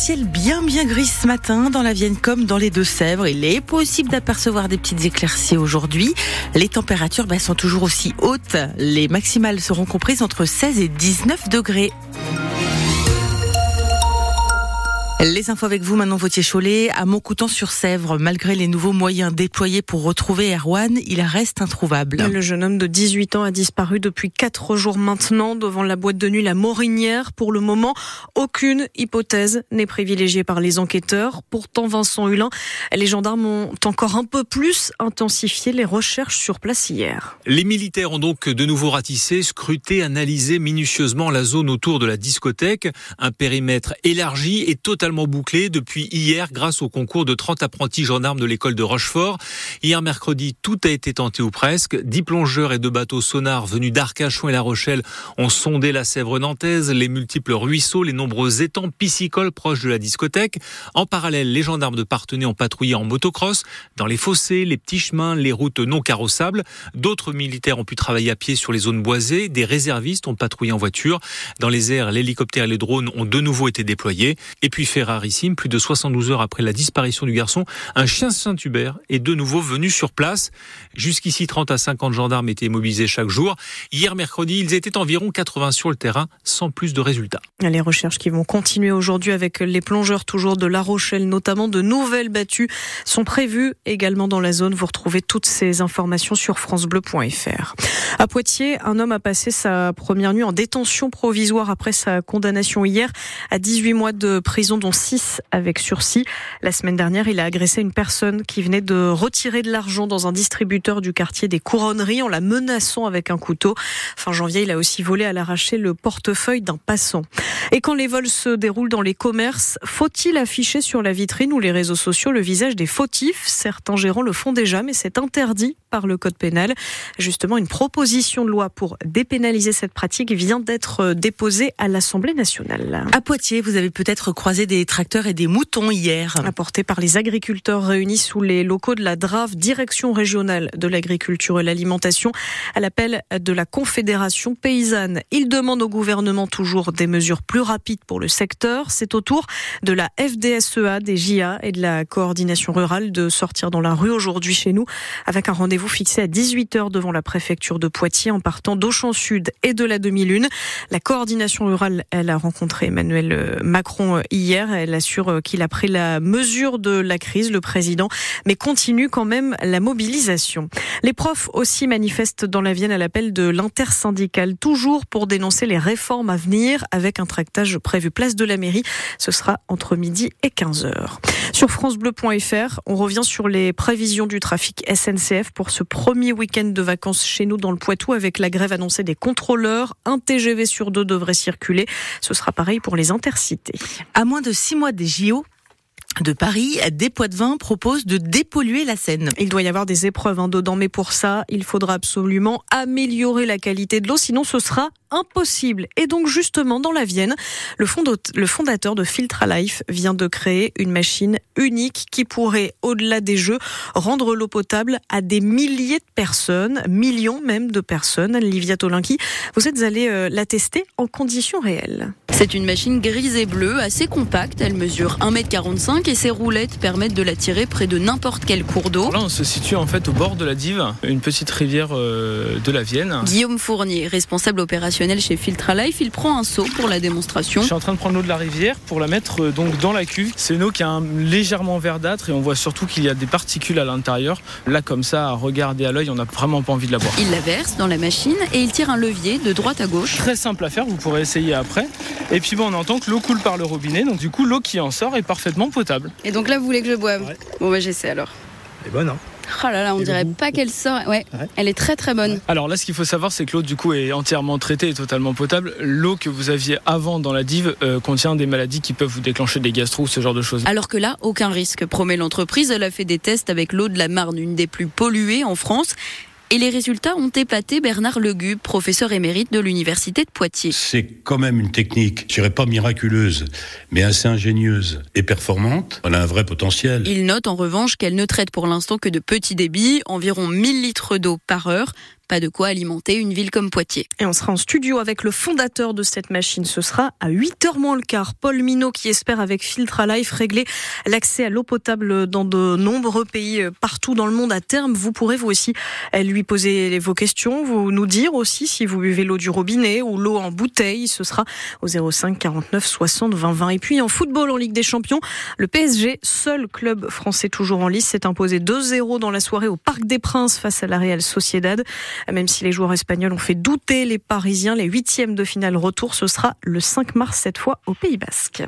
ciel bien bien gris ce matin dans la Vienne comme dans les Deux-Sèvres. Il est possible d'apercevoir des petites éclaircies aujourd'hui. Les températures bah, sont toujours aussi hautes. Les maximales seront comprises entre 16 et 19 degrés. Les infos avec vous maintenant, Vautier Cholet. À Montcoutan-sur-Sèvre, malgré les nouveaux moyens déployés pour retrouver Erwan, il reste introuvable. Le jeune homme de 18 ans a disparu depuis 4 jours maintenant devant la boîte de nuit La Morinière. Pour le moment, aucune hypothèse n'est privilégiée par les enquêteurs. Pourtant, Vincent Hulin, les gendarmes ont encore un peu plus intensifié les recherches sur place hier. Les militaires ont donc de nouveau ratissé, scruté, analysé minutieusement la zone autour de la discothèque. Un périmètre élargi et totalement bouclé depuis hier grâce au concours de 30 apprentis gendarmes de l'école de Rochefort. Hier mercredi, tout a été tenté ou presque. 10 plongeurs et deux bateaux sonars venus d'Arcachon et La Rochelle ont sondé la Sèvre nantaise, les multiples ruisseaux, les nombreux étangs piscicoles proches de la discothèque. En parallèle, les gendarmes de Partenay ont patrouillé en motocross dans les fossés, les petits chemins, les routes non carrossables. D'autres militaires ont pu travailler à pied sur les zones boisées. Des réservistes ont patrouillé en voiture. Dans les airs, l'hélicoptère et les drones ont de nouveau été déployés. Et puis fait rarissime, plus de 72 heures après la disparition du garçon, un chien Saint-Hubert est de nouveau venu sur place. Jusqu'ici, 30 à 50 gendarmes étaient mobilisés chaque jour. Hier mercredi, ils étaient environ 80 sur le terrain, sans plus de résultats. Les recherches qui vont continuer aujourd'hui avec les plongeurs toujours de La Rochelle, notamment de nouvelles battues, sont prévues également dans la zone. Vous retrouvez toutes ces informations sur francebleu.fr. À Poitiers, un homme a passé sa première nuit en détention provisoire après sa condamnation hier à 18 mois de prison dont 6 avec sursis. La semaine dernière, il a agressé une personne qui venait de retirer de l'argent dans un distributeur du quartier des Couronneries en la menaçant avec un couteau. Fin janvier, il a aussi volé à l'arracher le portefeuille d'un passant. Et quand les vols se déroulent dans les commerces, faut-il afficher sur la vitrine ou les réseaux sociaux le visage des fautifs? Certains gérants le font déjà, mais c'est interdit par le code pénal. Justement, une proposition de loi pour dépénaliser cette pratique vient d'être déposée à l'Assemblée nationale. À Poitiers, vous avez peut-être croisé des tracteurs et des moutons hier. Apportés par les agriculteurs réunis sous les locaux de la DRAV, Direction régionale de l'agriculture et l'alimentation, à l'appel de la Confédération paysanne. Ils demandent au gouvernement toujours des mesures plus rapides pour le secteur. C'est au tour de la FDSEA, des JA et de la coordination rurale de sortir dans la rue aujourd'hui chez nous avec un rendez-vous fixé à 18h devant la préfecture de Poitiers en partant d'Auchan Sud et de la demi-lune. La coordination rurale, elle a rencontré Emmanuel Macron hier. Elle assure qu'il a pris la mesure de la crise, le président, mais continue quand même la mobilisation. Les profs aussi manifestent dans la Vienne à l'appel de l'intersyndicale, toujours pour dénoncer les réformes à venir avec un tractage prévu place de la mairie. Ce sera entre midi et 15h. Sur francebleu.fr, on revient sur les prévisions du trafic SNCF pour ce premier week-end de vacances chez nous dans le Poitou avec la grève annoncée des contrôleurs. Un TGV sur deux devrait circuler. Ce sera pareil pour les intercités. À moins de six mois des JO, de Paris, des Poitvins propose de dépolluer la Seine. Il doit y avoir des épreuves hein, dedans, mais pour ça, il faudra absolument améliorer la qualité de l'eau, sinon ce sera impossible. Et donc justement, dans la Vienne, le, fondateur de Filtra Life vient de créer une machine unique qui pourrait, au-delà des jeux, rendre l'eau potable à des milliers de personnes, millions même de personnes. Livia Tolinki, vous êtes allée euh, la tester en conditions réelles. C'est une machine grise et bleue, assez compacte. Elle mesure 1m45 et ses roulettes permettent de la tirer près de n'importe quel cours d'eau. Là, on se situe en fait au bord de la Dive, une petite rivière euh, de la Vienne. Guillaume Fournier, responsable opérationnel chez Filtra Life, il prend un seau pour la démonstration. Je suis en train de prendre l'eau de la rivière pour la mettre euh, donc dans la cuve. C'est une eau qui est un, légèrement verdâtre et on voit surtout qu'il y a des particules à l'intérieur. Là, comme ça, à regarder à l'œil, on n'a vraiment pas envie de la boire. Il la verse dans la machine et il tire un levier de droite à gauche. Très simple à faire, vous pourrez essayer après. Et puis bon, on entend que l'eau coule par le robinet, donc du coup l'eau qui en sort est parfaitement potable. Et donc là, vous voulez que je boive Bon, bah j'essaie alors. Elle est bonne, hein Oh là là, on dirait pas qu'elle sort. Ouais, elle est très très bonne. Alors là, ce qu'il faut savoir, c'est que l'eau du coup est entièrement traitée et totalement potable. L'eau que vous aviez avant dans la dive euh, contient des maladies qui peuvent vous déclencher des gastro, ce genre de choses. Alors que là, aucun risque, promet l'entreprise. Elle a fait des tests avec l'eau de la Marne, une des plus polluées en France. Et les résultats ont épaté Bernard Legube, professeur émérite de l'Université de Poitiers. C'est quand même une technique, je dirais pas miraculeuse, mais assez ingénieuse et performante. Elle a un vrai potentiel. Il note en revanche qu'elle ne traite pour l'instant que de petits débits, environ 1000 litres d'eau par heure. Pas de quoi alimenter une ville comme Poitiers. Et on sera en studio avec le fondateur de cette machine. Ce sera à 8h moins le quart. Paul Minot qui espère avec Filtre à Life régler l'accès à l'eau potable dans de nombreux pays euh, partout dans le monde à terme. Vous pourrez vous aussi euh, lui poser vos questions, vous nous dire aussi si vous buvez l'eau du robinet ou l'eau en bouteille. Ce sera au 05 49 60 20 20. Et puis en football en Ligue des Champions, le PSG, seul club français toujours en lice, s'est imposé 2-0 dans la soirée au Parc des Princes face à la Real Sociedad. Même si les joueurs espagnols ont fait douter les Parisiens, les huitièmes de finale retour, ce sera le 5 mars cette fois au Pays Basque.